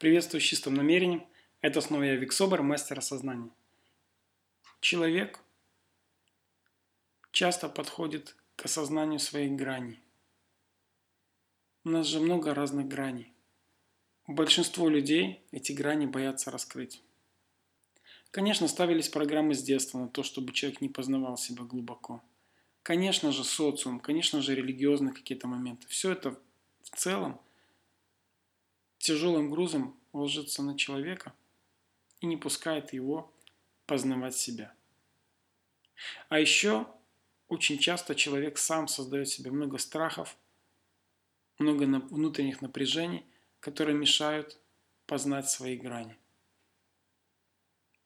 Приветствую с чистым намерением. Это снова я, Вик Собор, мастер осознания. Человек часто подходит к осознанию своих граней. У нас же много разных граней. Большинство людей эти грани боятся раскрыть. Конечно, ставились программы с детства на то, чтобы человек не познавал себя глубоко. Конечно же, социум, конечно же, религиозные какие-то моменты. Все это в целом тяжелым грузом ложится на человека и не пускает его познавать себя. А еще очень часто человек сам создает себе много страхов, много внутренних напряжений, которые мешают познать свои грани.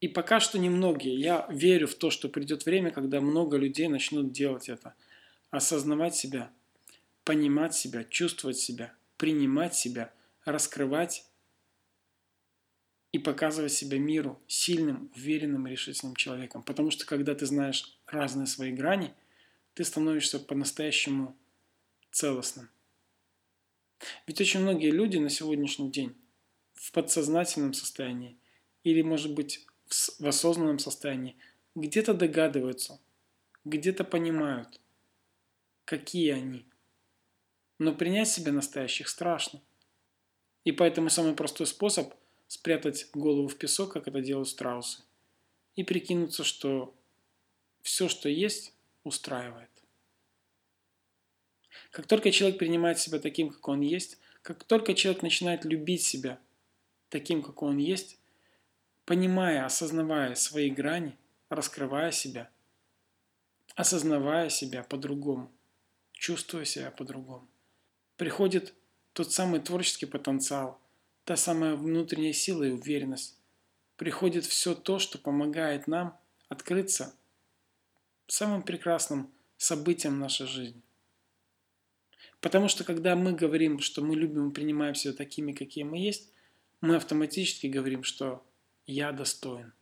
И пока что немногие. Я верю в то, что придет время, когда много людей начнут делать это. Осознавать себя, понимать себя, чувствовать себя, принимать себя, раскрывать и показывать себя миру сильным, уверенным, решительным человеком. Потому что когда ты знаешь разные свои грани, ты становишься по-настоящему целостным. Ведь очень многие люди на сегодняшний день в подсознательном состоянии или, может быть, в осознанном состоянии где-то догадываются, где-то понимают, какие они. Но принять себя настоящих страшно. И поэтому самый простой способ – спрятать голову в песок, как это делают страусы, и прикинуться, что все, что есть, устраивает. Как только человек принимает себя таким, как он есть, как только человек начинает любить себя таким, как он есть, понимая, осознавая свои грани, раскрывая себя, осознавая себя по-другому, чувствуя себя по-другому, приходит тот самый творческий потенциал – та самая внутренняя сила и уверенность, приходит все то, что помогает нам открыться самым прекрасным событием нашей жизни. Потому что когда мы говорим, что мы любим и принимаем себя такими, какие мы есть, мы автоматически говорим, что я достоин.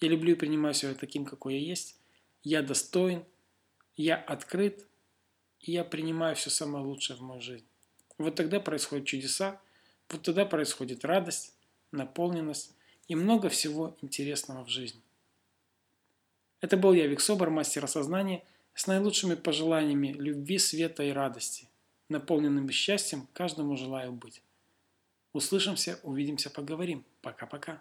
Я люблю и принимаю себя таким, какой я есть. Я достоин, я открыт, и я принимаю все самое лучшее в мою жизнь. Вот тогда происходят чудеса, вот тогда происходит радость, наполненность и много всего интересного в жизни. Это был я, Вик Собор, мастер осознания, с наилучшими пожеланиями любви, света и радости. Наполненным счастьем каждому желаю быть. Услышимся, увидимся, поговорим. Пока-пока.